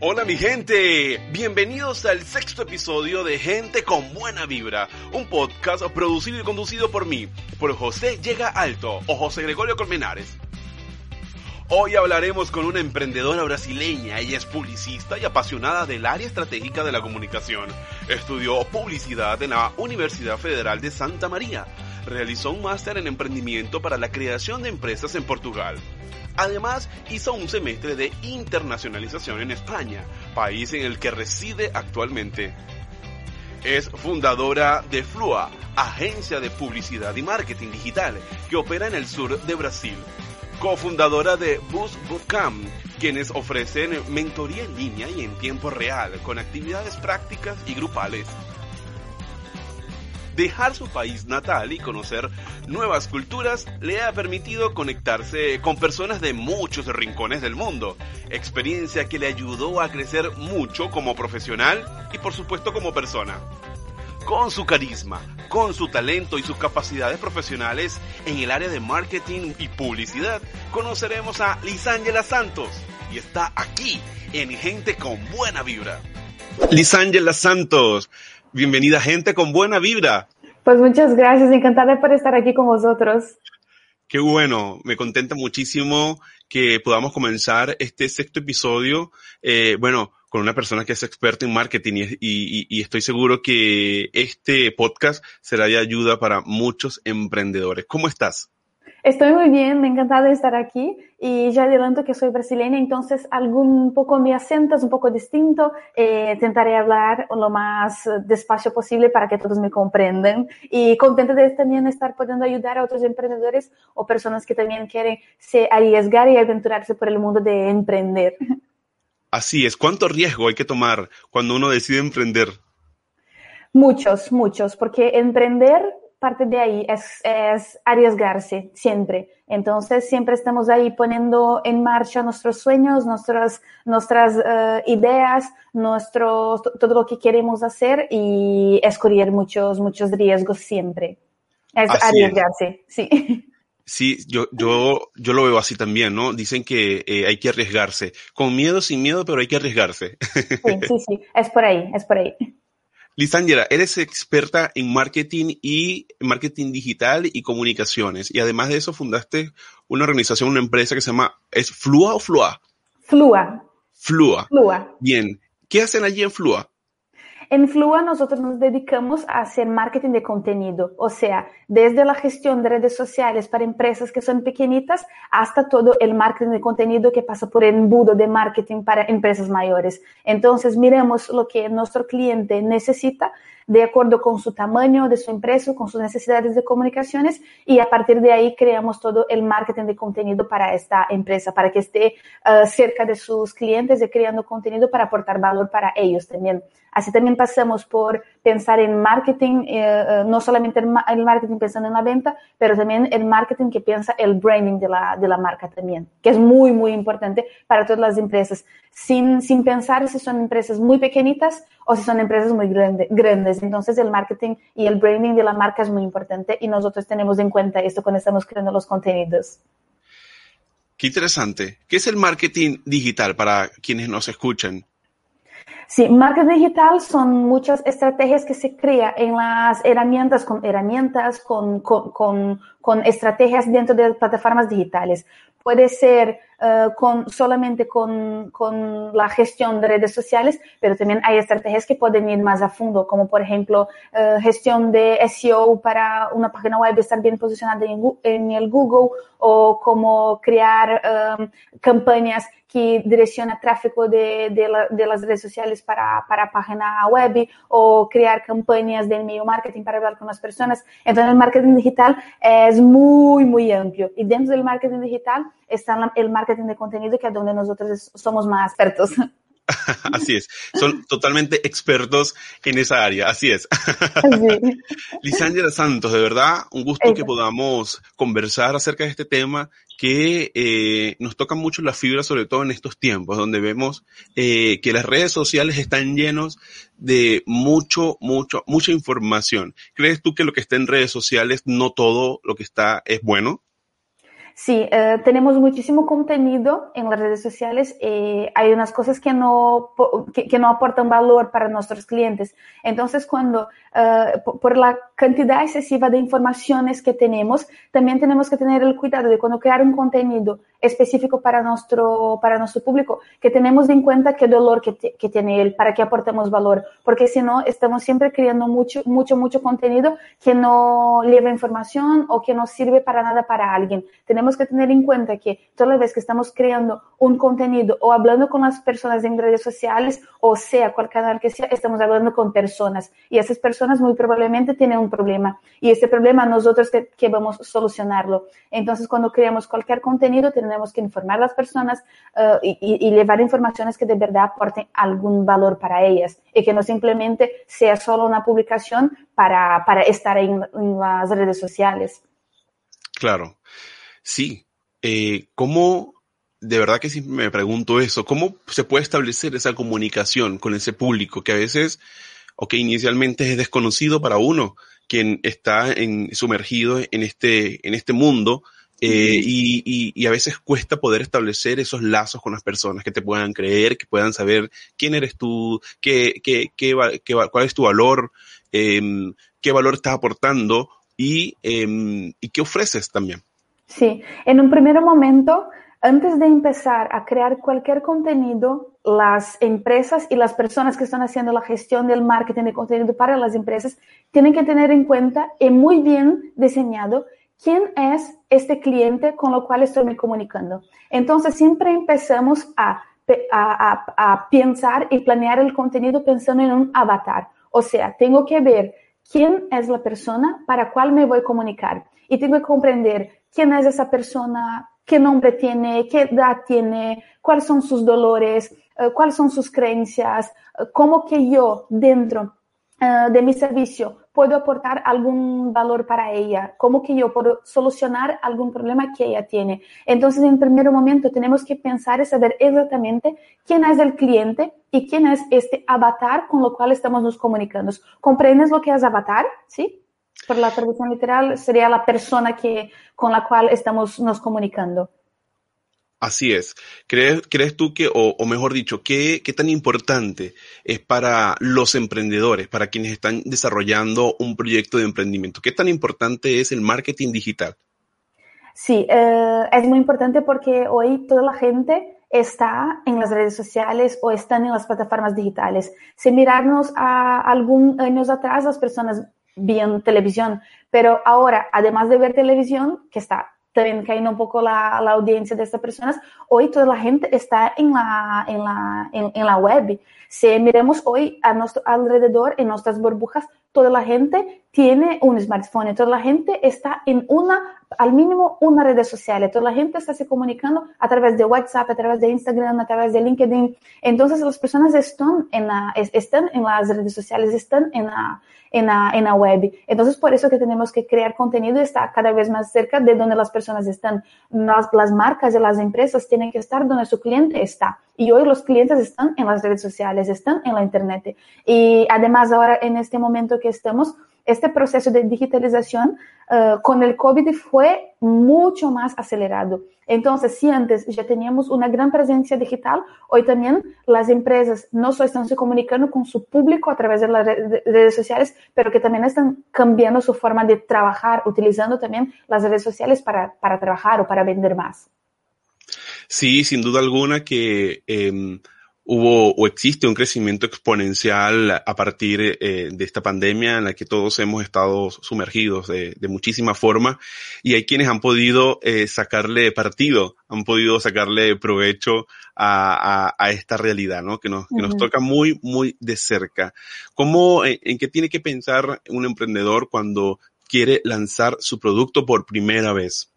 Hola mi gente, bienvenidos al sexto episodio de Gente con Buena Vibra, un podcast producido y conducido por mí, por José Llega Alto o José Gregorio Colmenares. Hoy hablaremos con una emprendedora brasileña, ella es publicista y apasionada del área estratégica de la comunicación. Estudió publicidad en la Universidad Federal de Santa María, realizó un máster en emprendimiento para la creación de empresas en Portugal. Además, hizo un semestre de internacionalización en España, país en el que reside actualmente. Es fundadora de Flua, agencia de publicidad y marketing digital que opera en el sur de Brasil. Cofundadora de Boost Bootcamp, quienes ofrecen mentoría en línea y en tiempo real con actividades prácticas y grupales dejar su país natal y conocer nuevas culturas le ha permitido conectarse con personas de muchos rincones del mundo, experiencia que le ayudó a crecer mucho como profesional y por supuesto como persona. Con su carisma, con su talento y sus capacidades profesionales en el área de marketing y publicidad, conoceremos a Lisángela Santos y está aquí en Gente con Buena Vibra. Lisángela Santos, Bienvenida gente con buena vibra. Pues muchas gracias, encantada por estar aquí con vosotros. Qué bueno, me contenta muchísimo que podamos comenzar este sexto episodio, eh, bueno, con una persona que es experta en marketing y, y, y, estoy seguro que este podcast será de ayuda para muchos emprendedores. ¿Cómo estás? Estoy muy bien, me encantado de estar aquí y ya adelanto que soy brasileña, entonces algún poco mi acento es un poco distinto. Eh, intentaré hablar lo más despacio posible para que todos me comprendan y contenta de también estar pudiendo ayudar a otros emprendedores o personas que también quieren se arriesgar y aventurarse por el mundo de emprender. Así es, ¿cuánto riesgo hay que tomar cuando uno decide emprender? Muchos, muchos, porque emprender parte de ahí es, es, arriesgarse siempre. Entonces, siempre estamos ahí poniendo en marcha nuestros sueños, nuestras, nuestras uh, ideas, nuestro, todo lo que queremos hacer y escoger muchos, muchos riesgos siempre. Es Así arriesgarse, es. sí. Sí, yo, yo, yo lo veo así también, ¿no? Dicen que eh, hay que arriesgarse. Con miedo, sin miedo, pero hay que arriesgarse. Sí, sí, sí. Es por ahí, es por ahí. Lisandra, eres experta en marketing y marketing digital y comunicaciones. Y además de eso fundaste una organización, una empresa que se llama, ¿es Flua o Flua? Flua. Flua. Flua. Bien. ¿Qué hacen allí en Flua? En Flua nosotros nos dedicamos a hacer marketing de contenido, o sea, desde la gestión de redes sociales para empresas que son pequeñitas hasta todo el marketing de contenido que pasa por el embudo de marketing para empresas mayores. Entonces, miremos lo que nuestro cliente necesita de acuerdo con su tamaño de su empresa, con sus necesidades de comunicaciones y a partir de ahí creamos todo el marketing de contenido para esta empresa, para que esté uh, cerca de sus clientes y creando contenido para aportar valor para ellos también. Así también pasamos por pensar en marketing, eh, no solamente el marketing pensando en la venta, pero también el marketing que piensa el branding de la, de la marca también, que es muy, muy importante para todas las empresas, sin, sin pensar si son empresas muy pequeñitas o si son empresas muy grande, grandes. Entonces el marketing y el branding de la marca es muy importante y nosotros tenemos en cuenta esto cuando estamos creando los contenidos. Qué interesante. ¿Qué es el marketing digital para quienes nos escuchan? Sí, marketing digital son muchas estrategias que se crean en las herramientas, con herramientas, con, con, con, con estrategias dentro de plataformas digitales. Puede ser uh, con, solamente con, con, la gestión de redes sociales, pero también hay estrategias que pueden ir más a fondo, como por ejemplo uh, gestión de SEO para una página web estar bien posicionada en, en el Google o como crear um, campañas que direcciona tráfico de, de, la, de las redes sociales para, para página web o crear campañas de email marketing para hablar con las personas. Entonces, el marketing digital es muy, muy amplio. Y dentro del marketing digital está el marketing de contenido, que es donde nosotros somos más expertos. Así es, son totalmente expertos en esa área, así es. Lisandra Santos, de verdad, un gusto que podamos conversar acerca de este tema que eh, nos toca mucho la fibra, sobre todo en estos tiempos, donde vemos eh, que las redes sociales están llenos de mucho, mucho, mucha información. ¿Crees tú que lo que está en redes sociales, no todo lo que está es bueno? Sí, eh, tenemos muchísimo contenido en las redes sociales. Eh, hay unas cosas que no, que, que, no aportan valor para nuestros clientes. Entonces, cuando uh, por la cantidad excesiva de informaciones que tenemos, también tenemos que tener el cuidado de cuando crear un contenido específico para nuestro, para nuestro público, que tenemos en cuenta qué dolor que, que tiene él, para que aportemos valor, porque si no, estamos siempre creando mucho, mucho, mucho contenido que no lleva información o que no sirve para nada para alguien. Tenemos que tener en cuenta que toda vez que estamos creando un contenido o hablando con las personas en redes sociales, o sea, cual canal que sea, estamos hablando con personas y esas personas muy probablemente tienen un problema y ese problema nosotros que, que vamos a solucionarlo. Entonces, cuando creamos cualquier contenido, tenemos tenemos que informar a las personas uh, y, y, llevar informaciones que de verdad aporten algún valor para ellas y que no simplemente sea solo una publicación para, para estar en, en las redes sociales. Claro, sí. Eh, ¿Cómo, de verdad que sí me pregunto eso, cómo se puede establecer esa comunicación con ese público que a veces, o que inicialmente es desconocido para uno, quien está en, sumergido en este, en este mundo, eh, y, y, y, a veces cuesta poder establecer esos lazos con las personas que te puedan creer, que puedan saber quién eres tú, qué, qué, qué, qué cuál es tu valor, eh, qué valor estás aportando y, eh, y qué ofreces también. Sí, en un primer momento, antes de empezar a crear cualquier contenido, las empresas y las personas que están haciendo la gestión del marketing de contenido para las empresas tienen que tener en cuenta y muy bien diseñado ¿Quién es este cliente con lo cual estoy me comunicando? Entonces, siempre empezamos a, a, a, pensar y planear el contenido pensando en un avatar. O sea, tengo que ver quién es la persona para cuál me voy a comunicar. Y tengo que comprender quién es esa persona, qué nombre tiene, qué edad tiene, cuáles son sus dolores, uh, cuáles son sus creencias, uh, cómo que yo dentro uh, de mi servicio puedo aportar algún valor para ella, cómo que yo puedo solucionar algún problema que ella tiene. Entonces, en primer momento tenemos que pensar y saber exactamente quién es el cliente y quién es este avatar con lo cual estamos nos comunicando. ¿Comprendes lo que es avatar? ¿Sí? Por la traducción literal sería la persona que, con la cual estamos nos comunicando. Así es. ¿Crees, crees tú que, o, o mejor dicho, ¿qué, qué tan importante es para los emprendedores, para quienes están desarrollando un proyecto de emprendimiento? ¿Qué tan importante es el marketing digital? Sí, eh, es muy importante porque hoy toda la gente está en las redes sociales o están en las plataformas digitales. Si mirarnos a algún años atrás, las personas veían televisión, pero ahora, además de ver televisión, que está también cayendo un poco la, la, audiencia de estas personas, hoy toda la gente está en la, en la, en, en la web. Si miremos hoy a nuestro alrededor, en nuestras burbujas, toda la gente tiene un smartphone, toda la gente está en una, al mínimo, una red social, toda la gente está se comunicando a través de WhatsApp, a través de Instagram, a través de LinkedIn. Entonces, las personas están en, la, están en las redes sociales, están en la, en la, en la web. Entonces, por eso que tenemos que crear contenido y estar cada vez más cerca de donde las personas están. Las, las marcas y las empresas tienen que estar donde su cliente está. Y hoy los clientes están en las redes sociales, están en la Internet. Y además, ahora en este momento que estamos, este proceso de digitalización uh, con el COVID fue mucho más acelerado. Entonces, si antes ya teníamos una gran presencia digital, hoy también las empresas no solo están se comunicando con su público a través de las redes sociales, pero que también están cambiando su forma de trabajar, utilizando también las redes sociales para, para trabajar o para vender más. Sí, sin duda alguna que eh, hubo o existe un crecimiento exponencial a partir eh, de esta pandemia en la que todos hemos estado sumergidos de, de muchísima forma y hay quienes han podido eh, sacarle partido, han podido sacarle provecho a, a, a esta realidad, ¿no? Que nos, que nos toca muy, muy de cerca. ¿Cómo, en, en qué tiene que pensar un emprendedor cuando quiere lanzar su producto por primera vez?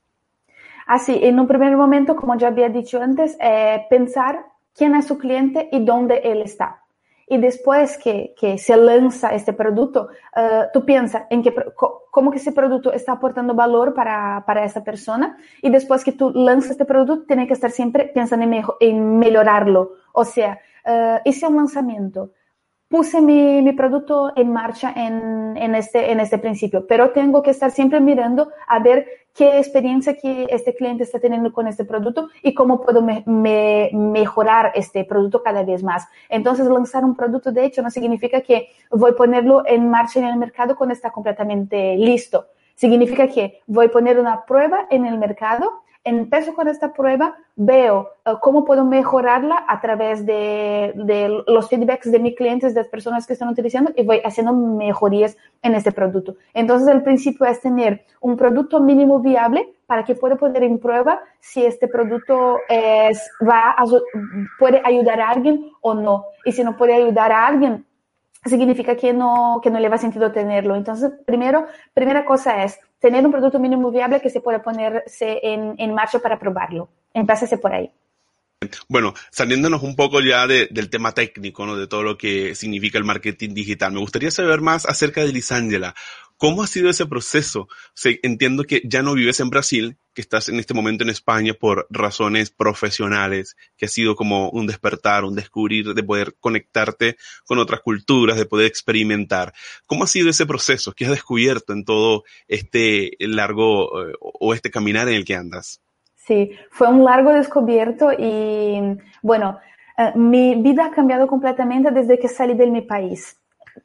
Así, en un primer momento, como ya había dicho antes, eh, pensar quién es su cliente y dónde él está. Y después que, que se lanza este producto, uh, tú piensas en que, cómo que ese producto está aportando valor para, para esa persona. Y después que tú lanzas este producto, tienes que estar siempre pensando en, en mejorarlo. O sea, uh, hice un lanzamiento puse mi, mi, producto en marcha en, en, este, en este principio, pero tengo que estar siempre mirando a ver qué experiencia que este cliente está teniendo con este producto y cómo puedo me, me, mejorar este producto cada vez más. Entonces, lanzar un producto, de hecho, no significa que voy a ponerlo en marcha en el mercado cuando está completamente listo. Significa que voy a poner una prueba en el mercado empiezo con esta prueba, veo uh, cómo puedo mejorarla a través de, los feedbacks de mis clientes, de las personas que están utilizando y voy haciendo mejorías en este producto. Entonces, el principio es tener un producto mínimo viable para que pueda poner en prueba si este producto va puede ayudar a alguien o no. Y si no puede ayudar a alguien, significa que no, que no le va sentido tenerlo. Entonces, primero, primera cosa es tener un producto mínimo viable que se pueda ponerse en, en marcha para probarlo. Empecese por ahí. Bueno, saliéndonos un poco ya de, del tema técnico, ¿no? De todo lo que significa el marketing digital. Me gustaría saber más acerca de Lisangela. ¿Cómo ha sido ese proceso? O sea, entiendo que ya no vives en Brasil, que estás en este momento en España por razones profesionales, que ha sido como un despertar, un descubrir, de poder conectarte con otras culturas, de poder experimentar. ¿Cómo ha sido ese proceso? ¿Qué has descubierto en todo este largo eh, o este caminar en el que andas? Sí, fue un largo descubierto y bueno, eh, mi vida ha cambiado completamente desde que salí de mi país.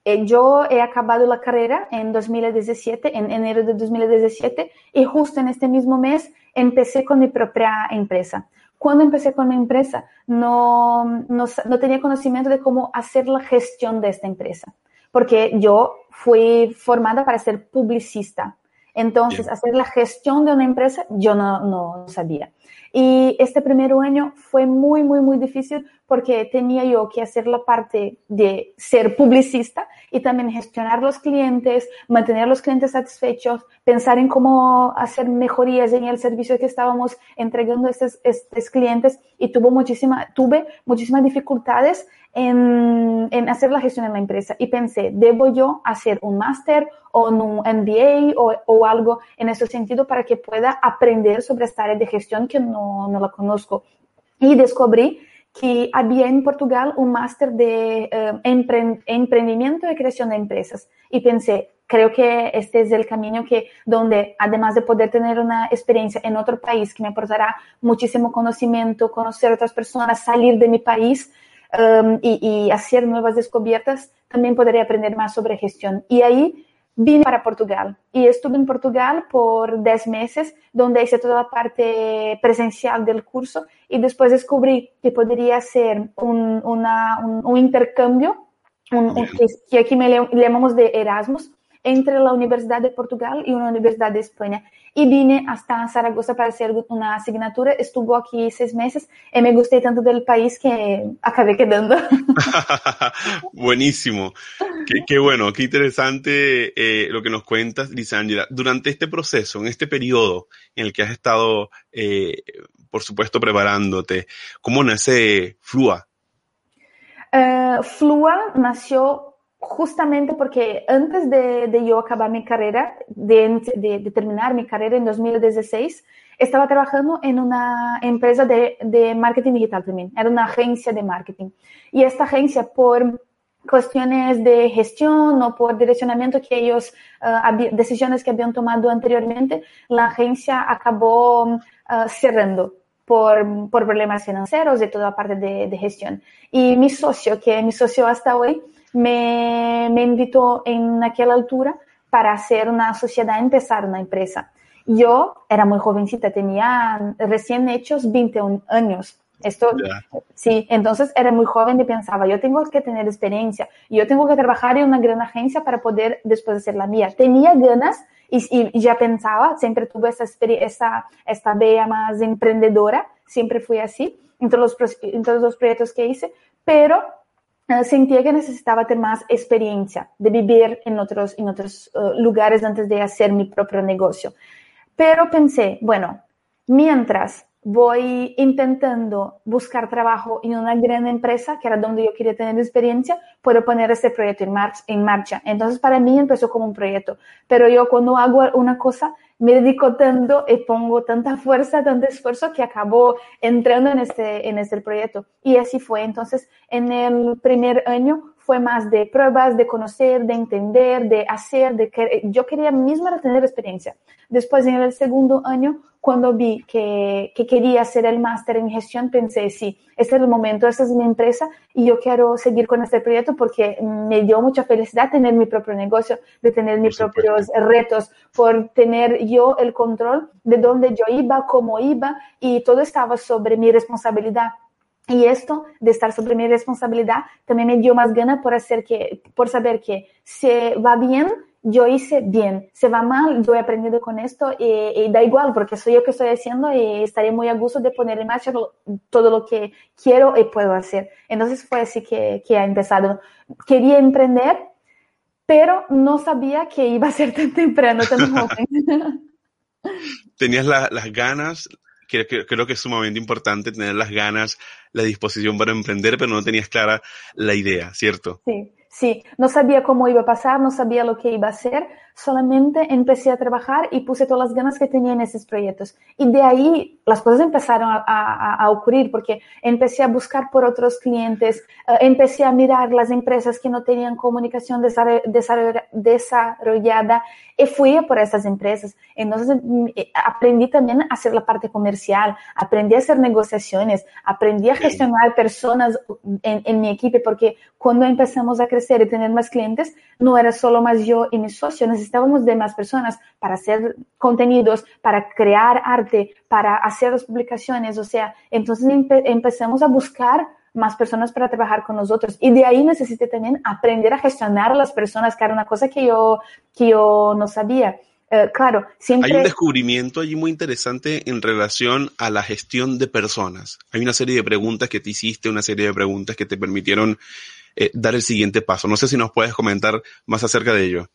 Eh, yo he acabado la carrera en 2017, en enero de 2017, y justo en este mismo mes empecé con mi propia empresa. Cuando empecé con mi empresa, no, no, no tenía conocimiento de cómo hacer la gestión de esta empresa, porque yo fui formada para ser publicista. Entonces, Bien. hacer la gestión de una empresa, yo no, no sabía. Y este primer año fue muy, muy, muy difícil porque tenía yo que hacer la parte de ser publicista y también gestionar los clientes, mantener los clientes satisfechos, pensar en cómo hacer mejorías en el servicio que estábamos entregando a estos, estos clientes y tuvo muchísima, tuve muchísimas dificultades en, en, hacer la gestión en la empresa y pensé, ¿debo yo hacer un máster o un MBA o, o, algo en ese sentido para que pueda aprender sobre esta área de gestión que no, no la conozco? Y descubrí que había en Portugal un máster de eh, empre emprendimiento y creación de empresas. Y pensé, creo que este es el camino que donde además de poder tener una experiencia en otro país que me aportará muchísimo conocimiento, conocer otras personas, salir de mi país, um, y, y, hacer nuevas descubiertas, también podría aprender más sobre gestión. Y ahí vine para Portugal y estuve en Portugal por 10 meses, donde hice toda la parte presencial del curso y después descubrí que podría hacer un, una, un, un intercambio, un, que aquí me le, llamamos de Erasmus, entre la Universidad de Portugal y una Universidad de España. Y vine hasta Zaragoza para hacer una asignatura. Estuvo aquí seis meses y me gusté tanto del país que acabé quedando. Buenísimo. Qué, qué, bueno, qué interesante eh, lo que nos cuentas, Lisangela. Durante este proceso, en este periodo en el que has estado, eh, por supuesto, preparándote, ¿cómo nace Flua? Uh, Flua nació justamente porque antes de, de, yo acabar mi carrera, de, de, terminar mi carrera en 2016, estaba trabajando en una empresa de, marketing digital también, era una agencia de marketing. Y esta agencia, por cuestiones de gestión o por direccionamiento que ellos, uh, decisiones que habían tomado anteriormente, la agencia acabó uh, cerrando por, por, problemas financieros y toda parte de, de, gestión. Y mi socio, que mi socio hasta hoy, me, me invitó en aquella altura para hacer una sociedad, empezar una empresa. Yo era muy jovencita, tenía recién hechos 21 años Esto, sí, entonces era muy joven y pensaba, yo tengo que tener experiencia, yo tengo que trabajar en una gran agencia para poder después hacer la mía. Tenía ganas y, ya pensaba, siempre tuve esa, esa, esta vea más emprendedora, siempre fui así en todos los, en todos los proyectos que hice, pero uh, sentía que necesitaba tener más experiencia de vivir en otros, en otros uh, lugares antes de hacer mi propio negocio. Pero pensé, bueno, mientras voy intentando buscar trabajo en una gran empresa, que era donde yo quería tener experiencia, puedo poner este proyecto en, en marcha. Entonces, para mí empezó como un proyecto, pero yo cuando hago una cosa, me dedico tanto y pongo tanta fuerza, tanto esfuerzo que acabo entrando en este, en este proyecto. Y así fue. Entonces, en el primer año fue más de pruebas, de conocer, de entender, de hacer, de que yo quería misma tener experiencia. Después, en el segundo año, cuando vi que, que quería hacer el máster en gestión, pensé, sí, este es el momento, esta es mi empresa y yo quiero seguir con este proyecto porque me dio mucha felicidad tener mi propio negocio, de tener mis propios retos, por tener yo el control de dónde yo iba, cómo iba y todo estaba sobre mi responsabilidad. Y esto de estar sobre mi responsabilidad también me dio más ganas por hacer que, por saber que se va bien, yo hice bien, se va mal, yo he aprendido con esto y, da igual porque soy yo que estoy haciendo y estaré muy a gusto de poner en marcha todo lo que quiero y puedo hacer. Entonces fue así que, que ha empezado. Quería emprender, pero no sabía que iba a ser tan temprano, tan joven. Tenías las ganas, creo, que es sumamente importante tener las ganas, la disposición para emprender, pero no tenías clara la idea, ¿cierto? Sí. Sí, no sabía cómo iba a pasar, no sabía lo que iba a hacer, solamente empecé a trabajar y puse todas las ganas que tenía en esos proyectos. Y de ahí las cosas empezaron a, ocurrir porque empecé a buscar por otros clientes, eh, empecé a mirar las empresas que no tenían comunicación desarrollada y fui a por esas empresas. Entonces mm, eh, aprendí también a hacer la parte comercial, aprendí a hacer negociaciones, aprendí a gestionar personas en, en mi equipo porque cuando empezamos a crecer y tener más clientes, no era solo más yo y mi socio, necesitábamos de más personas para hacer contenidos, para crear arte, para hacer las publicaciones, o sea, entonces empezamos a buscar más personas para trabajar con nosotros. Y de ahí necesité también aprender a gestionar a las personas, que era una cosa que yo, que yo no sabía. Eh, claro, siempre... Hay un descubrimiento allí muy interesante en relación a la gestión de personas. Hay una serie de preguntas que te hiciste, una serie de preguntas que te permitieron eh, dar el siguiente paso. No sé si nos puedes comentar más acerca de ello.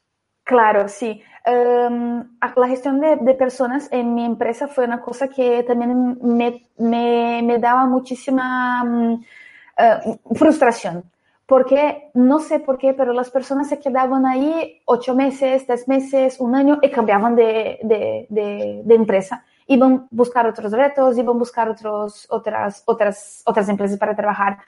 Claro, sí. Em, la gestión de, personas en mi empresa fue una cosa que también me, me, daba muchísima mm, eh, frustración, porque no sé por qué, pero las personas se quedaban ahí ocho meses, tres meses, un año y cambiaban de, de, de, de empresa. Iban a buscar otros retos, iban a buscar otros, otras, otras, otras empresas para trabajar.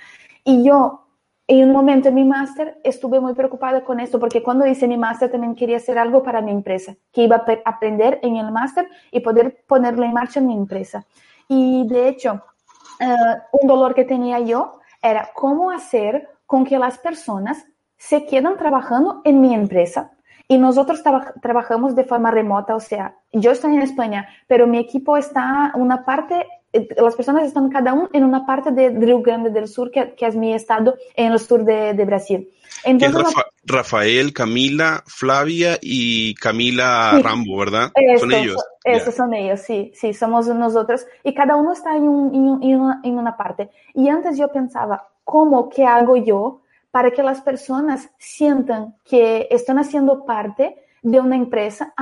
Y yo en un momento en mi máster estuve muy preocupada con esto porque cuando hice mi máster también quería hacer algo para mi empresa, que iba a aprender en el máster y poder ponerlo en marcha en mi empresa. Y de hecho, eh, un dolor que tenía yo era cómo hacer con que las personas se quedan trabajando en mi empresa. Y nosotros trabajamos de forma remota, o sea, yo estoy en España, pero mi equipo está una parte las personas están cada uno en una parte de Río Grande del Sur, que, es mi estado, en el sur de, Brasil. Entonces, Rafael, Camila, Flavia y Camila Rambo, ¿verdad? son ellos. Esos son ellos, sí, sí, somos nosotros. Y cada uno está en, una, en una parte. Y antes yo pensaba, ¿cómo, qué hago yo para que las personas sientan que están haciendo parte de una empresa,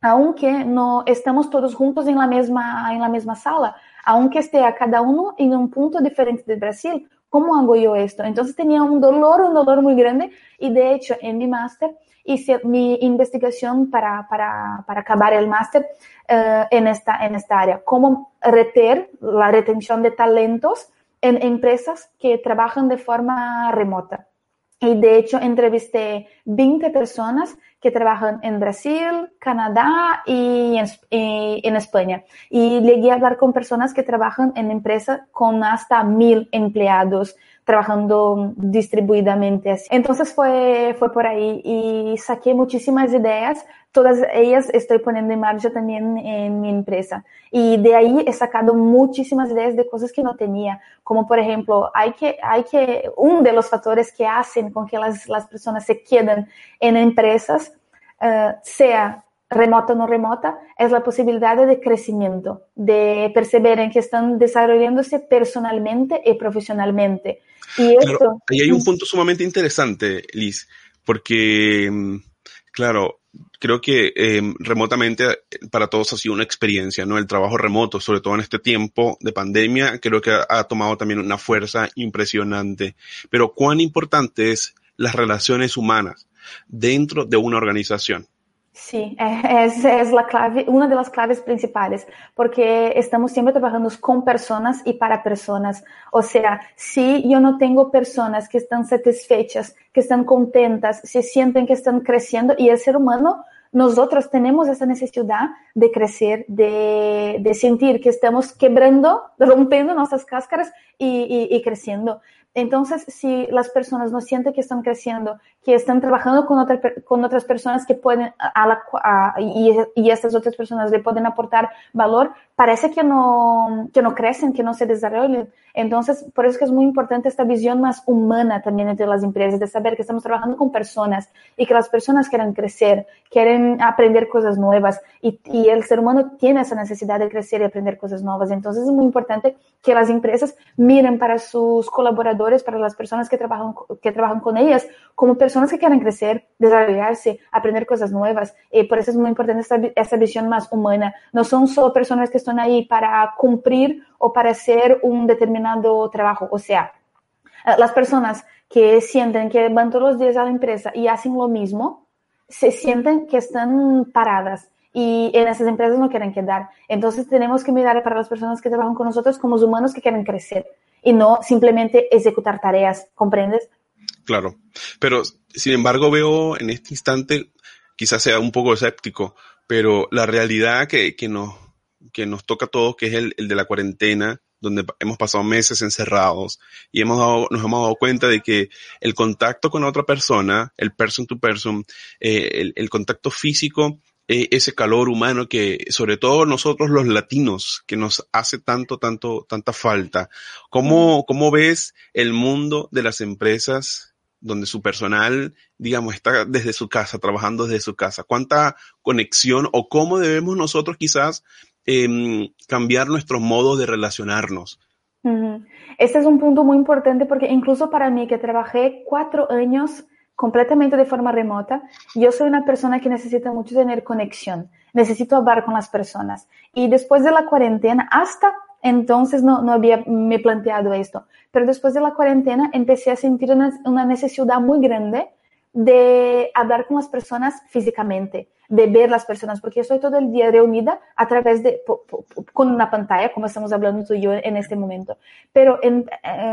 aunque no estamos todos juntos en la misma, en la misma sala? Aunque esté a cada uno en un punto diferente de Brasil, ¿cómo hago yo esto? Entonces tenía un dolor, un dolor muy grande y de hecho en mi máster hice mi investigación para, para, para acabar el máster uh, en, esta, en esta área, cómo reter la retención de talentos en empresas que trabajan de forma remota. Y de hecho entrevisté 20 personas que trabajan en Brasil, Canadá y en, España. Y llegué a hablar con personas que trabajan en empresas con hasta mil empleados trabajando distribuidamente. Entonces fue, fue por ahí y saqué muchísimas ideas todas ellas estoy poniendo en marcha también en mi empresa. Y de ahí he sacado muchísimas ideas de cosas que no tenía, como por ejemplo, hay que, hay que, uno de los factores que hacen con que las, las personas se queden en empresas, uh, sea remota o no remota, es la posibilidad de crecimiento, de perceber en que están desarrollándose personalmente y profesionalmente. Y claro, esto, ahí hay un punto sumamente interesante, Liz, porque, mm, claro, creo que eh, remotamente para todos ha sido una experiencia, ¿no? El trabajo remoto, sobre todo en este tiempo de pandemia, creo que ha, ha tomado también una fuerza impresionante. Pero cuán importante es las relaciones humanas dentro de una organización. Sí, es, es, la clave, una de las claves principales, porque estamos siempre trabajando con personas y para personas. O sea, si yo no tengo personas que están satisfechas, que están contentas, se sienten que están creciendo y el ser humano, nosotros tenemos esa necesidad de crecer, de, de sentir que estamos quebrando, rompiendo nuestras cáscaras y creciendo. Entonces, si las personas no sienten que están creciendo, que están trabajando con, otra, con otras personas que pueden, a la, a, y, y, estas otras personas le pueden aportar valor, parece que no, que no crecen, que no se desarrollan. Entonces, por eso es que es muy importante esta visión más humana también entre las empresas, de saber que estamos trabajando con personas y que las personas quieren crecer, quieren aprender cosas nuevas y, y el ser humano tiene esa necesidad de crecer y aprender cosas nuevas. Entonces, es muy importante que las empresas miren para sus colaboradores, para las personas que trabajan, que trabajan con ellas, como personas que quieren crecer, desarrollarse, aprender cosas nuevas. Y por eso es muy importante esta, esta visión más humana. No son solo personas que están ahí para cumplir o para hacer un determinado trabajo. O sea, eh, las personas que sienten que van todos los días a la empresa y hacen lo mismo, se sienten que están paradas y en esas empresas no quieren quedar. Entonces tenemos que mirar para las personas que trabajan con nosotros como humanos que quieren crecer y no simplemente ejecutar tareas, ¿comprendes? Claro, pero sin embargo veo en este instante, quizás sea un poco escéptico, pero la realidad que, que nos que nos toca a todos, que es el, el de la cuarentena, donde hemos pasado meses encerrados y hemos dado, nos hemos dado cuenta de que el contacto con otra persona, el person to person, eh, el, el, contacto físico, eh, ese calor humano que sobre todo nosotros los latinos, que nos hace tanto, tanto, tanta falta. ¿Cómo, cómo ves el mundo de las empresas donde su personal, digamos, está desde su casa, trabajando desde su casa? ¿Cuánta conexión o cómo debemos nosotros quizás eh, cambiar nuestro modo de relacionarnos. Este es un punto muy importante porque incluso para mí que trabajé cuatro años completamente de forma remota, yo soy una persona que necesita mucho tener conexión, necesito hablar con las personas. Y después de la cuarentena, hasta entonces no, no había me planteado esto, pero después de la cuarentena empecé a sentir una, una necesidad muy grande de hablar con las personas físicamente, de ver las personas, porque yo estoy todo el día reunida a través de, con una pantalla, como estamos hablando tú y yo en este momento. Pero, en,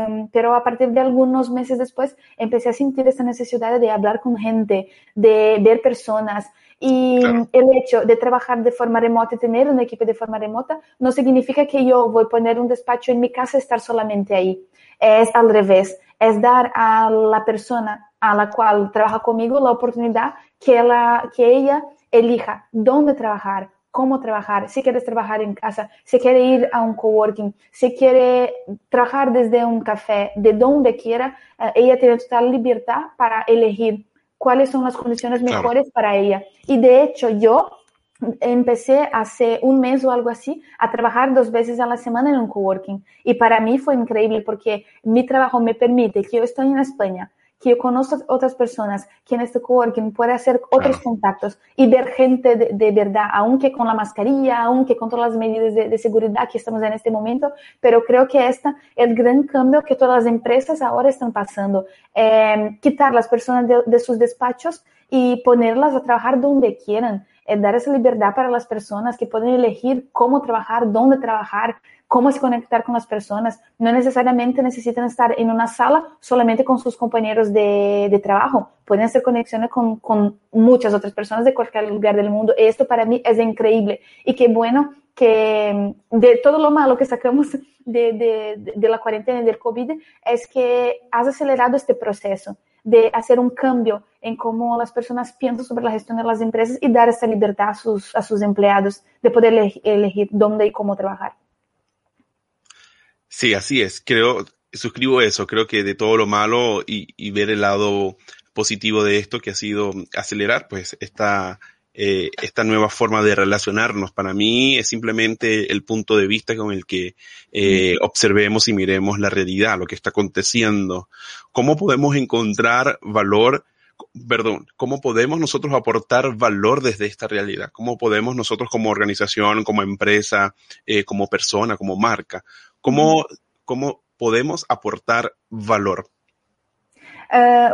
um, pero a partir de algunos meses después empecé a sentir esta necesidad de hablar con gente, de ver personas. Y claro. el hecho de trabajar de forma remota y tener un equipo de forma remota no significa que yo voy a poner un despacho en mi casa y estar solamente ahí. Es al revés, es dar a la persona a la cual trabaja conmigo la oportunidad que, la, que ella elija dónde trabajar, cómo trabajar, si quieres trabajar en casa, si quiere ir a un coworking, si quiere trabajar desde un café, de donde quiera, uh, ella tiene total libertad para elegir cuáles son las condiciones mejores claro. para ella. Y de hecho yo empecé hace un mes o algo así a trabajar dos veces a la semana en un coworking. Y para mí fue increíble porque mi trabajo me permite que yo estoy en España, que yo conozco otras personas, que en este coworking puede hacer otros claro. contactos y ver gente de, de, verdad, aunque con la mascarilla, aunque con todas las medidas de, de, seguridad que estamos en este momento, pero creo que este es el gran cambio que todas las empresas ahora están pasando. Eh, quitar las personas de, de sus despachos y ponerlas a trabajar donde quieran. dar esa libertad para las personas que pueden elegir cómo trabajar, dónde trabajar, cómo se conectar con las personas. No necesariamente necesitan estar en una sala solamente con sus compañeros de, de trabajo. Pueden hacer conexiones con, con muchas otras personas de cualquier lugar del mundo. Esto para mí es increíble. Y qué bueno que de todo lo malo que sacamos de, de, de, la cuarentena y del COVID es que has acelerado este proceso de hacer un cambio en cómo las personas piensan sobre la gestión de las empresas y dar esa libertad a sus, a sus empleados de poder elegir dónde y cómo trabajar. Sí, así es. Creo, suscribo eso. Creo que de todo lo malo y, y ver el lado positivo de esto que ha sido acelerar, pues, esta, eh, esta nueva forma de relacionarnos. Para mí es simplemente el punto de vista con el que eh, observemos y miremos la realidad, lo que está aconteciendo. ¿Cómo podemos encontrar valor? Perdón, ¿cómo podemos nosotros aportar valor desde esta realidad? ¿Cómo podemos nosotros como organización, como empresa, eh, como persona, como marca, cómo, cómo podemos aportar valor?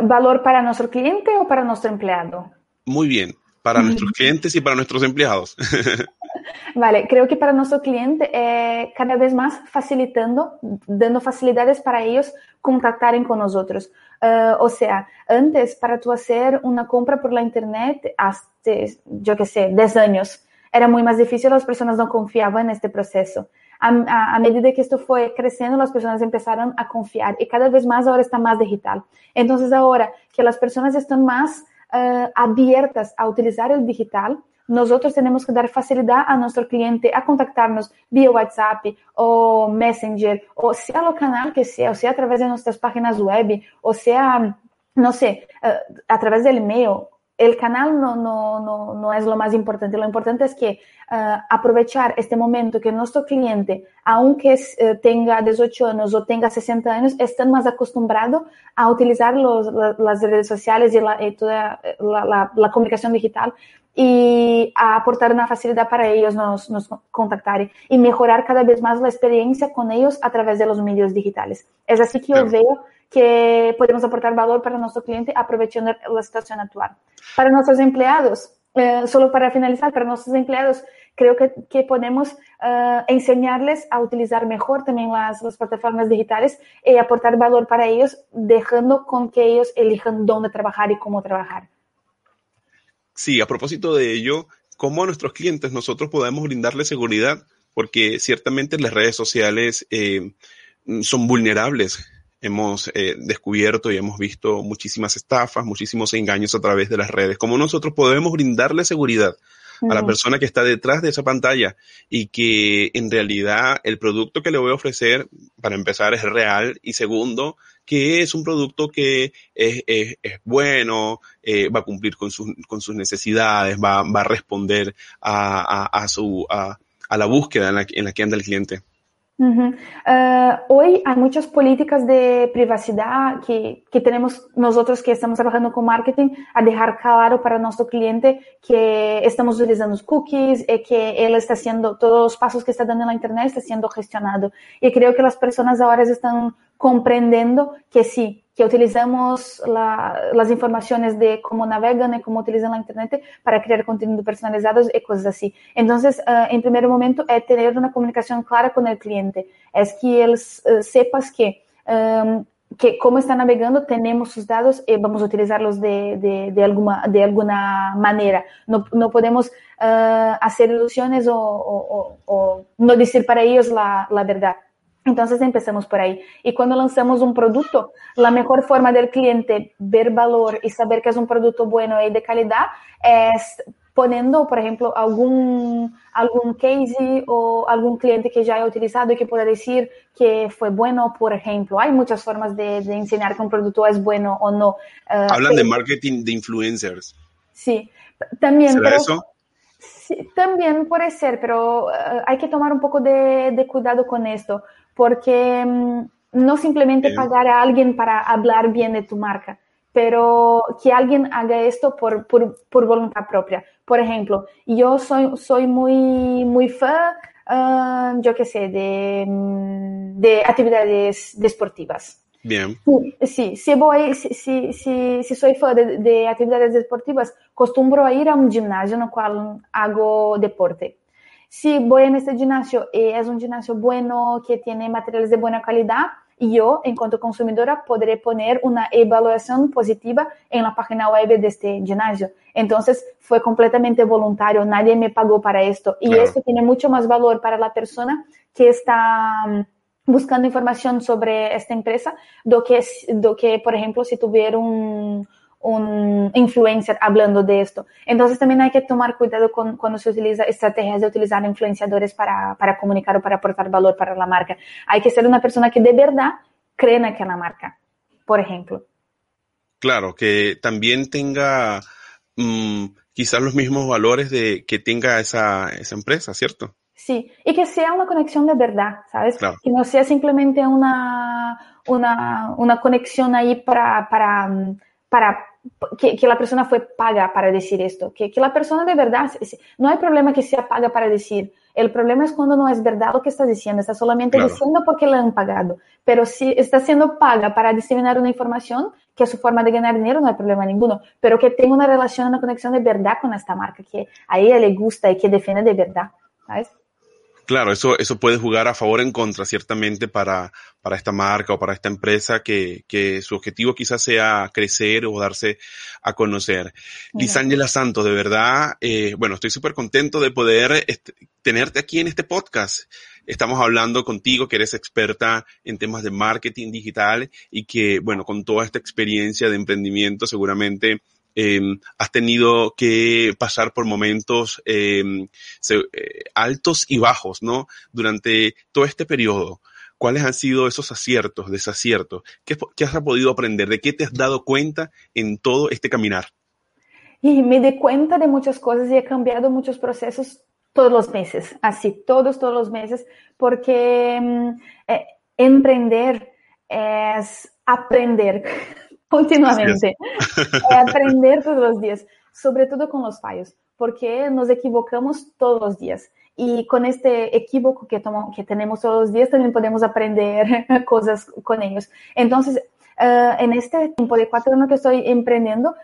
¿Valor para nuestro cliente o para nuestro empleado? Muy bien para nuestros clientes y para nuestros empleados? Vale, creo que para nuestro cliente eh, cada vez más facilitando, dando facilidades para ellos contactarem con nosotros. Uh, o sea, antes para tú hacer una compra por la internet, hasta, yo que sé, 10 años, era muy más difícil, las personas no confiaban en este proceso. A, a, medida que esto fue creciendo, las personas empezaron a confiar y cada vez más ahora está más digital. Entonces ahora que las personas están más uh, abiertas a utilizar el digital, nosotros tenemos que dar facilidad a nuestro cliente a contactarnos vía WhatsApp o Messenger, o sea lo canal que sea, o sea a través de nuestras páginas web, o sea, no sé, uh, a través del email. El canal no, no, no, no, es lo más importante, lo importante es que uh, aprovechar este momento que nuestro cliente, aunque uh, tenga 18 años o tenga 60 años, están más acostumbrados a utilizar los, la, las redes sociales y, la, y toda la, la, comunicación digital y a aportar una facilidad para ellos nos, nos contactar y mejorar cada vez más la experiencia con ellos a través de los medios digitales. Es así que yo veo que podemos aportar valor para nuestro cliente aprovechando la situación actual. Para nuestros empleados, eh, solo para finalizar, para nuestros empleados, creo que, que podemos uh, enseñarles a utilizar mejor también las, las, plataformas digitales y aportar valor para ellos, dejando con que ellos elijan dónde trabajar y cómo trabajar. Sí, a propósito de ello, ¿cómo a nuestros clientes nosotros podemos brindarles seguridad? Porque ciertamente las redes sociales eh, son vulnerables hemos eh, descubierto y hemos visto muchísimas estafas, muchísimos engaños a través de las redes. ¿Cómo nosotros podemos brindarle seguridad a la persona que está detrás de esa pantalla y que en realidad el producto que le voy a ofrecer, para empezar, es real y segundo, que es un producto que es, es, es bueno, eh, va a cumplir con, sus, con sus necesidades, va, va a responder a, a, a su, a, a, la búsqueda en la, en la que anda el cliente. Uh hoy hay muchas políticas de privacidad que, que, tenemos nosotros que estamos trabajando con marketing a dejar claro para nuestro cliente que estamos utilizando cookies y que él está haciendo todos los pasos que está dando en la internet está siendo gestionado. Y creo que las personas ahora están comprendiendo que sí, que utilizamos la, las informaciones de cómo navegan y cómo utilizan la Internet para crear contenido personalizado y cosas así. Entonces, uh, en primer momento, es tener una comunicación clara con el cliente. Es que él uh, sepas que, um, que como está navegando, tenemos sus datos y vamos a utilizarlos de, de, alguna, de alguna manera. No, no podemos hacer ilusiones o, o, o, no decir para ellos la, la verdad. Entonces empezamos por ahí. Y cuando lanzamos un producto, la mejor forma del cliente ver valor y saber que es un producto bueno y de calidad es poniendo, por ejemplo, algún, algún case o algún cliente que ya haya utilizado y que pueda decir que fue bueno, por ejemplo. Hay muchas formas de, de enseñar que un producto es bueno o no. Uh, Hablan pero, de marketing de influencers. Sí, también. ¿Será pero, eso? Sí, también puede ser, pero uh, hay que tomar un poco de, de cuidado con esto porque um, no simplemente bien. pagar a alguien para hablar bien de tu marca, pero que alguien haga esto por, por, por voluntad propia. Por ejemplo, yo soy, soy muy, muy fan, uh, yo qué sé, de, de actividades deportivas. Bien. Sí, si voy, si, si, si, si soy fan de, de, actividades deportivas, costumbro a ir a un gimnasio en el cual hago deporte. Si voy en este gimnasio y es un gimnasio bueno, que tiene materiales de buena calidad, yo, en cuanto consumidora, podré poner una evaluación positiva en la página web de este gimnasio. Entonces, fue completamente voluntario, nadie me pagó para esto. Y esto tiene mucho más valor para la persona que está mm, buscando información sobre esta empresa do que, do que por ejemplo, si tuviera un, un influencer hablando de esto. Entonces también hay que tomar cuidado con, cuando se utiliza estrategias de utilizar influenciadores para, para comunicar o para aportar valor para la marca. Hay que ser una persona que de verdad cree en aquella marca, por ejemplo. Claro, que también tenga mmm, quizás los mismos valores de que tenga esa, esa empresa, ¿cierto? Sí, y que sea una conexión de verdad, ¿sabes? Claro. Que no sea simplemente una, una, una conexión ahí para, para, para que, que, la persona fue paga para decir esto, que, que la persona de verdad, no hay problema que sea paga para decir, el problema es cuando no es verdad lo que está diciendo, está solamente claro. diciendo porque le han pagado, pero si está siendo paga para diseminar una información, que es su forma de ganar dinero, no hay problema ninguno, pero que tenga una relación, una conexión de verdad con esta marca, que a ella le gusta y que defiende de verdad, ¿sabes? Claro, eso, eso puede jugar a favor o en contra, ciertamente, para, para esta marca o para esta empresa que, que su objetivo quizás sea crecer o darse a conocer. Lisángela Santos, de verdad, eh, bueno, estoy súper contento de poder este, tenerte aquí en este podcast. Estamos hablando contigo, que eres experta en temas de marketing digital y que, bueno, con toda esta experiencia de emprendimiento, seguramente eh, has tenido que pasar por momentos se, eh, altos y bajos, ¿no? Durante todo este periodo. ¿Cuáles han sido esos aciertos, desaciertos? ¿Qué, ¿Qué, has podido aprender? ¿De qué te has dado cuenta en todo este caminar? Y me di cuenta de muchas cosas y he cambiado muchos procesos todos los meses, así, todos, todos los meses, porque eh, emprender es aprender continuamente. Aprender todos os dias, sobretudo com os fallos, porque nos equivocamos todos os dias. E com este equívoco que, tomamos, que temos todos os dias, também podemos aprender coisas com eles. Então, uh, en este tempo de quatro anos que estou empreendendo,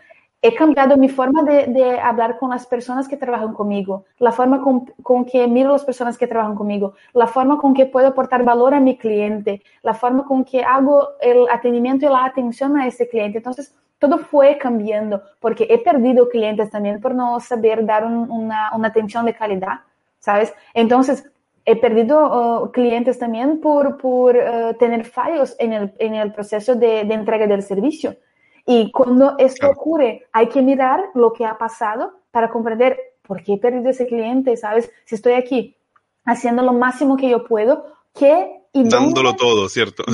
he cambiado mi forma de, de, hablar con las personas que trabajan conmigo, la forma con, con, que miro a las personas que trabajan conmigo, la forma con que puedo aportar valor a mi cliente, la forma con que hago el atendimiento y la atención a ese cliente. Entonces, todo fue cambiando porque he perdido clientes también por no saber dar un, una, una, atención de calidad, ¿sabes? Entonces, he perdido uh, clientes también por, por uh, tener fallos en el, en el proceso de, de entrega del servicio. Y cuando esto claro. ocurre, hay que mirar lo que ha pasado para comprender por qué he perdido ese cliente, ¿sabes? Si estoy aquí haciendo lo máximo que yo puedo, ¿qué y dándolo dónde, todo, ¿cierto?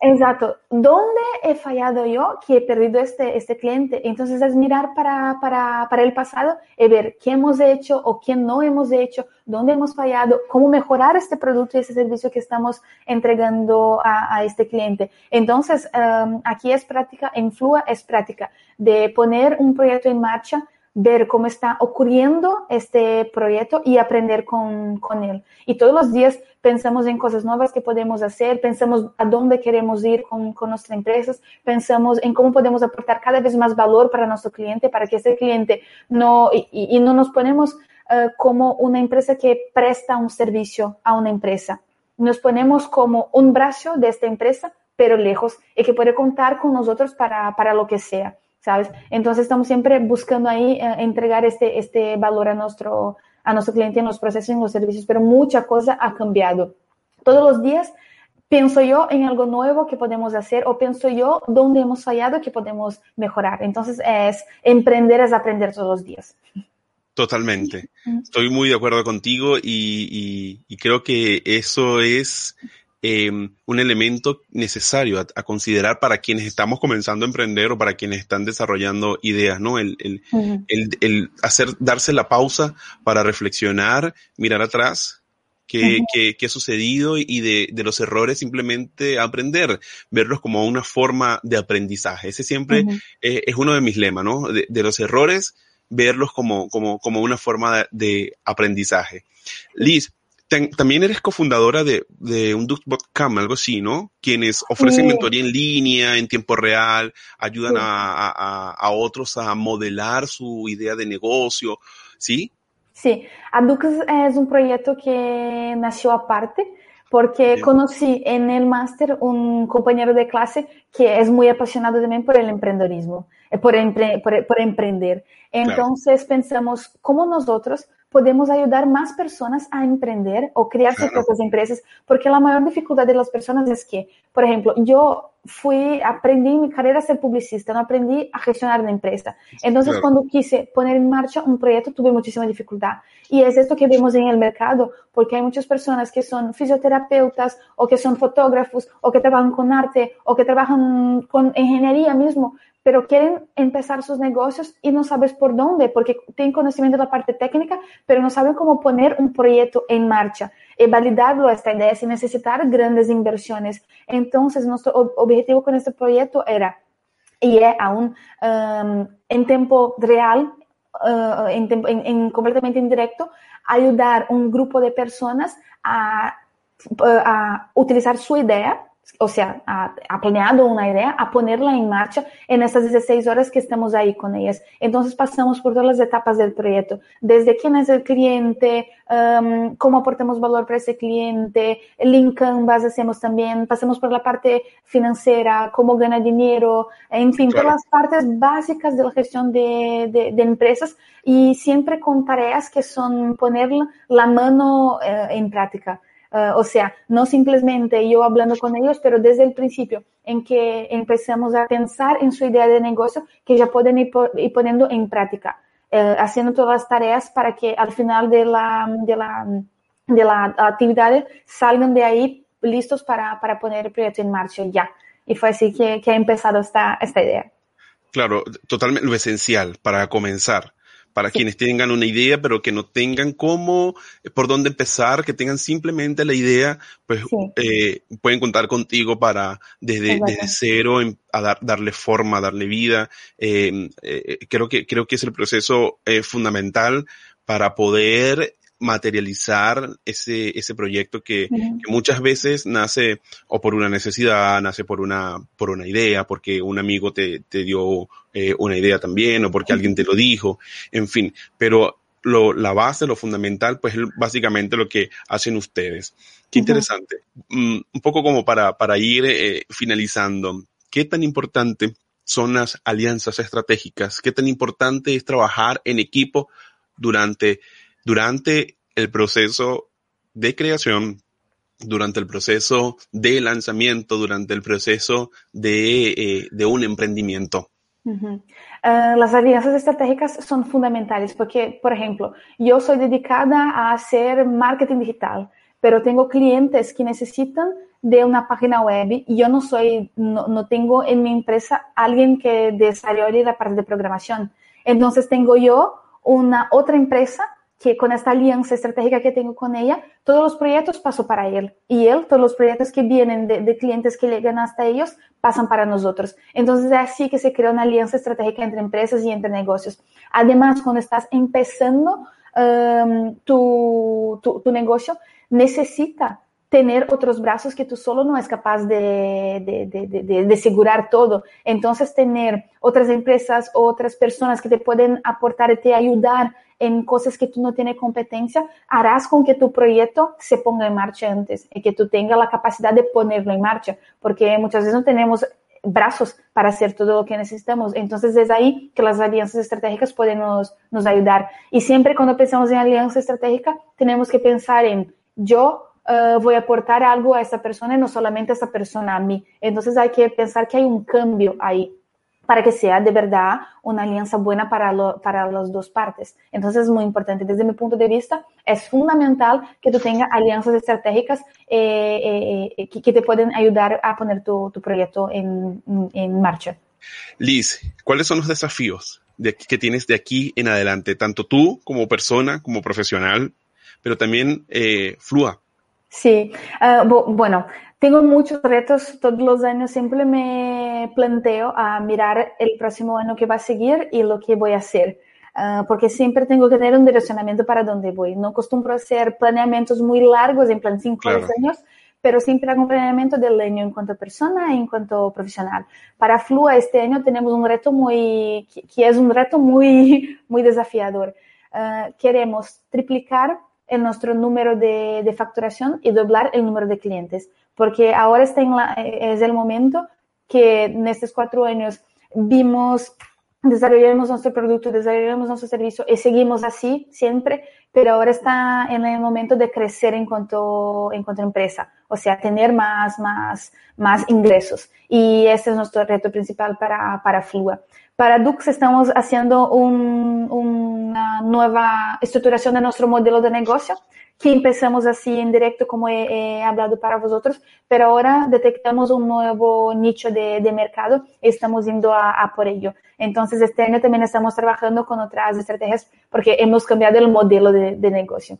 Exacto. ¿Dónde he fallado yo que he perdido este, este cliente? Entonces es mirar para, para, para el pasado y ver qué hemos hecho o qué no hemos hecho, dónde hemos fallado, cómo mejorar este producto y ese servicio que estamos entregando a, a este cliente. Entonces, um, aquí es práctica, en Flua es práctica de poner un proyecto en marcha ver cómo está ocurriendo este proyecto y aprender con, con, él. Y todos los días pensamos en cosas nuevas que podemos hacer, pensamos a dónde queremos ir con, con nuestras empresas, pensamos en cómo podemos aportar cada vez más valor para nuestro cliente, para que ese cliente no, y, no nos ponemos uh, como una empresa que presta un servicio a una empresa. Nos ponemos como un brazo de esta empresa, pero lejos, y que puede contar con nosotros para, para lo que sea. ¿Sabes? Entonces estamos siempre buscando ahí eh, entregar este, este valor a nuestro, a nuestro cliente en los procesos en los servicios, pero mucha cosa ha cambiado. Todos los días pienso yo en algo nuevo que podemos hacer o pienso yo dónde hemos fallado que podemos mejorar. Entonces es emprender es aprender todos los días. Totalmente. Estoy muy de acuerdo contigo y, y, y creo que eso es eh, un elemento necesario a, a, considerar para quienes estamos comenzando a emprender o para quienes están desarrollando ideas, ¿no? El, el, uh -huh. el, el hacer, darse la pausa para reflexionar, mirar atrás, qué, -huh. qué, qué, ha sucedido y de, de, los errores simplemente aprender, verlos como una forma de aprendizaje. Ese siempre uh -huh. es, es, uno de mis lemas, ¿no? De, de, los errores, verlos como, como, como una forma de, de aprendizaje. Liz, ten, también eres cofundadora de, de un Duxbot.com, algo así, ¿no? Quienes ofrecen sí. mentoría en línea, en tiempo real, ayudan sí. a, a, a, otros a modelar su idea de negocio, ¿sí? Sí, Adux es un proyecto que nació aparte porque conocí en el máster un compañero de clase que es muy apasionado también por el emprendedorismo, eh, por, por, emprender. Entonces pensamos, ¿cómo nosotros podemos ayudar más personas a emprender o crear sus propias empresas? Porque la mayor dificultad de las personas es que, por ejemplo, yo fui, aprendí en mi carrera a ser publicista, no aprendí a gestionar una empresa. Entonces, cuando quise poner en marcha un proyecto, tuve muchísima dificultad. Y es esto que vemos en el mercado, porque hay muchas personas que son fisioterapeutas o que son fotógrafos o que trabajan con arte o que trabajan con ingeniería mismo, pero quieren empezar sus negocios y no sabes por dónde, porque tienen conocimiento de la parte técnica, pero no saben cómo poner un proyecto en marcha y validarlo esta idea sin necesitar grandes inversiones. Entonces, nuestro objetivo con este proyecto era, y es aún um, en tiempo real, uh, en, completamente indirecto, ayudar un grupo de personas a, a utilizar su idea o sea, ha, planeado una idea, a ponerla en marcha en estas 16 horas que estamos ahí con ellas. Entonces pasamos por todas las etapas del proyecto, desde quién es el cliente, um, cómo aportamos valor para ese cliente, link canvas hacemos también, pasamos por la parte financiera, cómo gana dinero, en fin, todas las partes básicas de la gestión de, de, empresas y siempre con tareas que son poner la mano eh, en práctica. Uh, o sea, no simplemente yo hablando con ellos, pero desde el principio en que empezamos a pensar en su idea de negocio que ya pueden ir, ir poniendo en práctica, uh, haciendo todas las tareas para que al final de la, de la, de la actividad salgan de ahí listos para, para poner el proyecto en marcha ya. Y fue así que, que ha empezado esta, esta idea. Claro, totalmente lo esencial para comenzar para quienes tengan una idea, pero que no tengan cómo, eh, por dónde empezar, que tengan simplemente la idea, pues eh, pueden contar contigo para desde, desde cero em, a dar, darle forma, darle vida. Em, eh, creo que creo que es el proceso fundamental para poder materializar ese, ese proyecto que, muchas veces nace o por una necesidad, nace por una, por una idea, porque un amigo te, te dio eh, una idea también o porque alguien te lo dijo, en fin, pero lo, la base, lo fundamental, pues es básicamente lo que hacen ustedes. Qué interesante. Mm, un poco como para, para ir eh, finalizando, ¿qué tan importante son las alianzas estratégicas? ¿Qué tan importante es trabajar en equipo durante durante el proceso de creación, durante el proceso de lanzamiento, durante el proceso de, eh, un emprendimiento. Eh, las alianzas estratégicas son fundamentales porque, por ejemplo, yo soy dedicada a hacer marketing digital, pero tengo clientes que necesitan de una página web y yo no soy, no, no tengo en mi empresa alguien que desarrolle la parte de programación. Entonces tengo yo una otra empresa que con esta alianza estratégica que tengo con ella, todos los proyectos paso para él y él, todos los proyectos que vienen de, clientes que llegan hasta ellos, pasan para nosotros. Entonces es así que se crea una alianza estratégica entre empresas y entre negocios. Además, cuando estás empezando um, tu, tu, tu negocio, necesita tener otros brazos que tú solo no es capaz de, de, de, de, asegurar todo. Entonces, tener otras empresas, otras personas que te pueden aportar y te ayudar en cosas que tú no tienes competencia, harás con que tu proyecto se ponga en marcha antes y que tú tengas la capacidad de ponerlo en marcha, porque muchas veces no tenemos brazos para hacer todo lo que necesitamos. Entonces es ahí que las alianzas estratégicas pueden nos, nos ayudar. Y siempre cuando pensamos en alianza estratégica, tenemos que pensar en yo Uh, voy a aportar algo a esa persona y no solamente a esa persona a mí. Entonces hay que pensar que hay un cambio ahí para que sea de verdad una alianza buena para, lo, para las dos partes. Entonces es muy importante. Desde mi punto de vista, es fundamental que tú tengas alianzas estratégicas eh, eh, eh que, que, te pueden ayudar a poner tu, tu proyecto en, en, marcha. Liz, ¿cuáles son los desafíos de, que tienes de aquí en adelante? Tanto tú como persona, como profesional, pero también eh, Flua. Sí, uh, bueno, tengo muchos retos todos los años, siempre me planteo a mirar el próximo año que va a seguir y lo que voy a hacer, uh, porque siempre tengo que tener un direccionamiento para dónde voy. No acostumbro a hacer planeamientos muy largos, en plan 5 claro. años, pero siempre hago un planeamiento del año en cuanto a persona y en cuanto profesional. Para Flua este año tenemos un reto muy, que es un reto muy, muy desafiador. uh, queremos triplicar el nuestro número de, de, facturación y doblar el número de clientes, porque ahora está en la, es el momento que en estos cuatro años vimos desarrollamos nuestro producto, desarrollamos nuestro servicio y seguimos así siempre, pero ahora está en el momento de crecer en cuanto, en cuanto a empresa, o sea, tener más, más, más ingresos. Y ese es nuestro reto principal para, para Flua. Para Dux estamos haciendo un, una nueva estructuración de nuestro modelo de negocio, que empezamos así en directo, como he, he hablado para vosotros, pero ahora detectamos un nuevo nicho de, de mercado y estamos yendo a, a, por ello. Entonces, este año también estamos trabajando con otras estrategias porque hemos cambiado el modelo de, de negocio.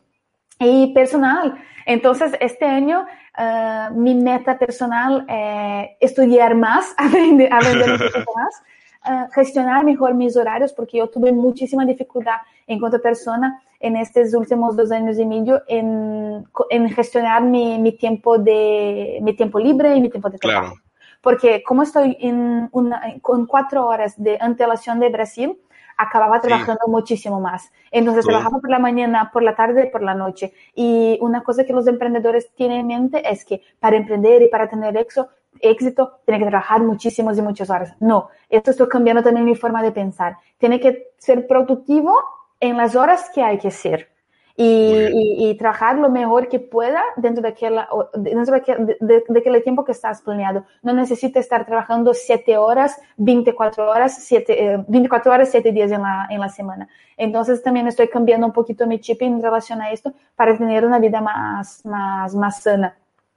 Y personal, entonces este año uh, mi meta personal es estudiar más, aprender, aprender un poco más uh, gestionar mejor mis horarios, porque yo tuve muchísima dificultad en cuanto a persona en estos últimos dos años y medio en, en gestionar mi, mi, tiempo de, mi tiempo libre y mi tiempo de trabajo. Claro. Porque como estoy en una, con cuatro horas de antelación de Brasil, acababa trabajando sí. muchísimo más. Entonces sí. trabajaba por la mañana, por la tarde y por la noche. Y una cosa que los emprendedores tienen en mente es que para emprender y para tener éxito, éxito, tiene que trabajar muchísimas y muchas horas. No, esto estoy cambiando también mi forma de pensar. Tiene que ser productivo en las horas que hay que ser. Y, y, y, trabajar lo mejor que pueda dentro de aquel, dentro de, aquel, de, de aquel tiempo que estás planeado. No necesita estar trabajando 7 horas, 24 horas, 7, eh, 24 horas, 7 días en la, en la semana. Entonces también estoy cambiando un poquito mi chip en relación a esto para tener una vida más, más, más sana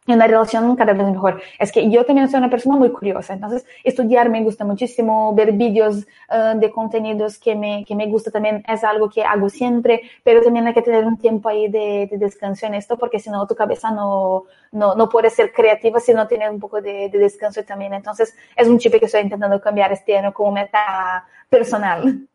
y una relación cada vez mejor. Es que yo también soy una persona muy curiosa, entonces estudiar me gusta muchísimo, ver vídeos uh, de contenidos que me, que me gusta también es algo que hago siempre, pero también hay que tener un tiempo ahí de, de descanso en esto porque si no tu cabeza no, no, no puede ser creativa si no tienes un poco de, de descanso también. Entonces es un chip que estoy intentando cambiar este año como meta personal.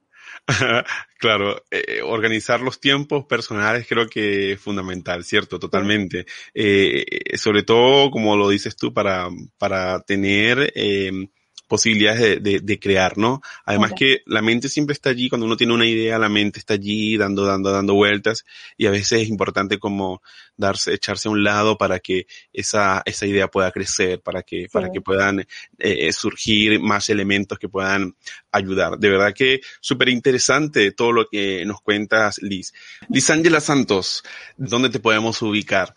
claro, eh, organizar los tiempos personales creo que es fundamental, ¿cierto? Totalmente. Eh, sobre todo, como lo dices tú, para, para tener eh, posibilidades de, de, de, crear, ¿no? Además okay. que la mente siempre está allí, cuando uno tiene una idea, la mente está allí dando, dando, dando vueltas y a veces es importante como darse, echarse a un lado para que esa, esa idea pueda crecer, para que, sí. para que puedan eh, surgir más elementos que puedan ayudar. De verdad que súper interesante todo lo que nos cuentas, Liz. Liz Ángela Santos, ¿dónde te podemos ubicar?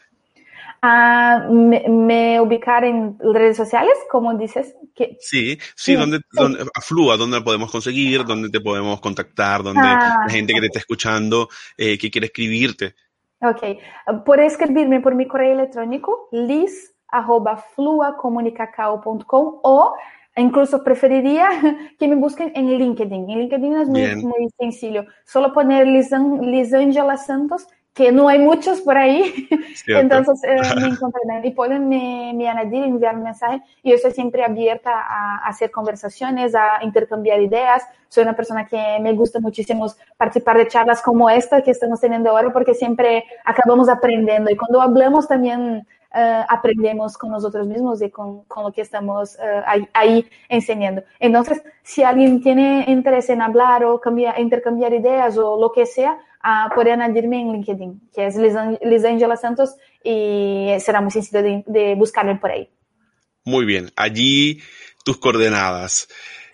Uh, me, me, ubicar en redes sociales, como dices. Que... Sí, sí, sí. Donde, donde, aflúa, donde podemos conseguir, donde te podemos contactar, donde ah, la gente que te está escuchando, eh, que quiere escribirte. Ok, puedes escribirme por mi correo electrónico, liz arroba fluacomunicacao.com o incluso preferiría que me busquen en LinkedIn. En LinkedIn es muy, muy sencillo. Solo poner Lisangela Santos que no hay muchos por ahí, Cierto. entonces eh, me encontrarán y pueden me, me añadir, enviar un mensaje. Yo estoy siempre abierta a, a, hacer conversaciones, a intercambiar ideas. Soy una persona que me gusta muchísimo participar de charlas como esta que estamos teniendo ahora porque siempre acabamos aprendiendo y cuando hablamos también uh, aprendemos con nosotros mismos y con, con lo que estamos uh, ahí, ahí, enseñando. Entonces, si alguien tiene interés en hablar o cambiar, intercambiar ideas o lo que sea, uh, puede añadirme en LinkedIn, que es Lisangela Santos, y será muy sencillo de, de, buscarme por ahí. Muy bien, allí tus coordenadas.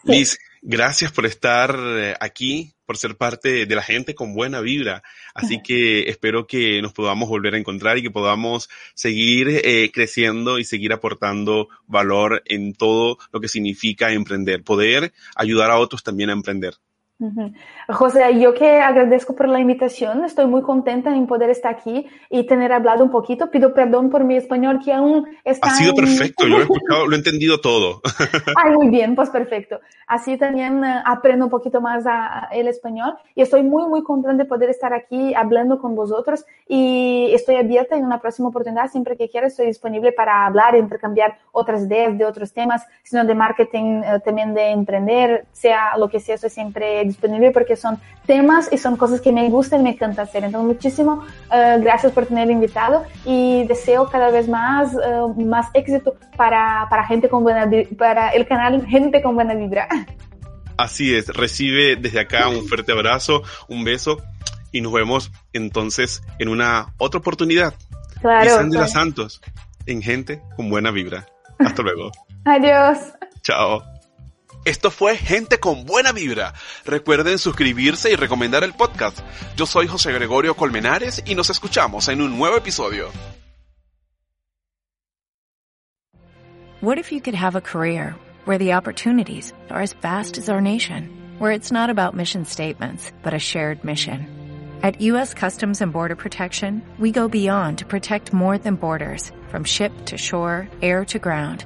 Sí. Liz, gracias por estar eh, aquí, por ser parte de la gente con buena vibra. Así que espero que nos podamos volver a encontrar y que podamos seguir eh, creciendo y seguir aportando valor en todo lo que significa emprender, poder ayudar a otros también a emprender. José, yo que agradezco por la invitación, estoy muy contenta en poder estar aquí y tener hablado un poquito. Pido perdón por mi español que aún está. Ha sido en... perfecto, yo lo he escuchado, lo he entendido todo. Ay, muy bien, pues perfecto. Así también uh, aprendo un poquito más a, a el español y estoy muy, muy contenta de poder estar aquí hablando con vosotros y estoy abierta en una próxima oportunidad. Siempre que quieras, estoy disponible para hablar, intercambiar otras ideas de otros temas, sino de marketing, uh, también de emprender, sea lo que sea, estoy siempre disponible porque son temas y son cosas que me gustan y me encanta hacer. Entonces, muchísimo uh, gracias por tener invitado y deseo cada vez más, uh, más éxito para, para gente con buena, para el canal Gente con Buena Vibra. Así es, recibe desde acá un fuerte abrazo, un beso Y nos vemos entonces en una otra oportunidad. Claro. de los Santos, en Gente con Buena Vibra. Hasta luego. Adiós. Chao. Esto fue Gente con Buena Vibra. Recuerden suscribirse y recomendar el podcast. Yo soy José Gregorio Colmenares y nos escuchamos en un nuevo episodio. What if you could have a career where the opportunities are as vast as our nation, where it's not about mission statements, but a shared mission? At U.S. Customs and Border Protection, we go beyond to protect more than borders, from ship to shore, air to ground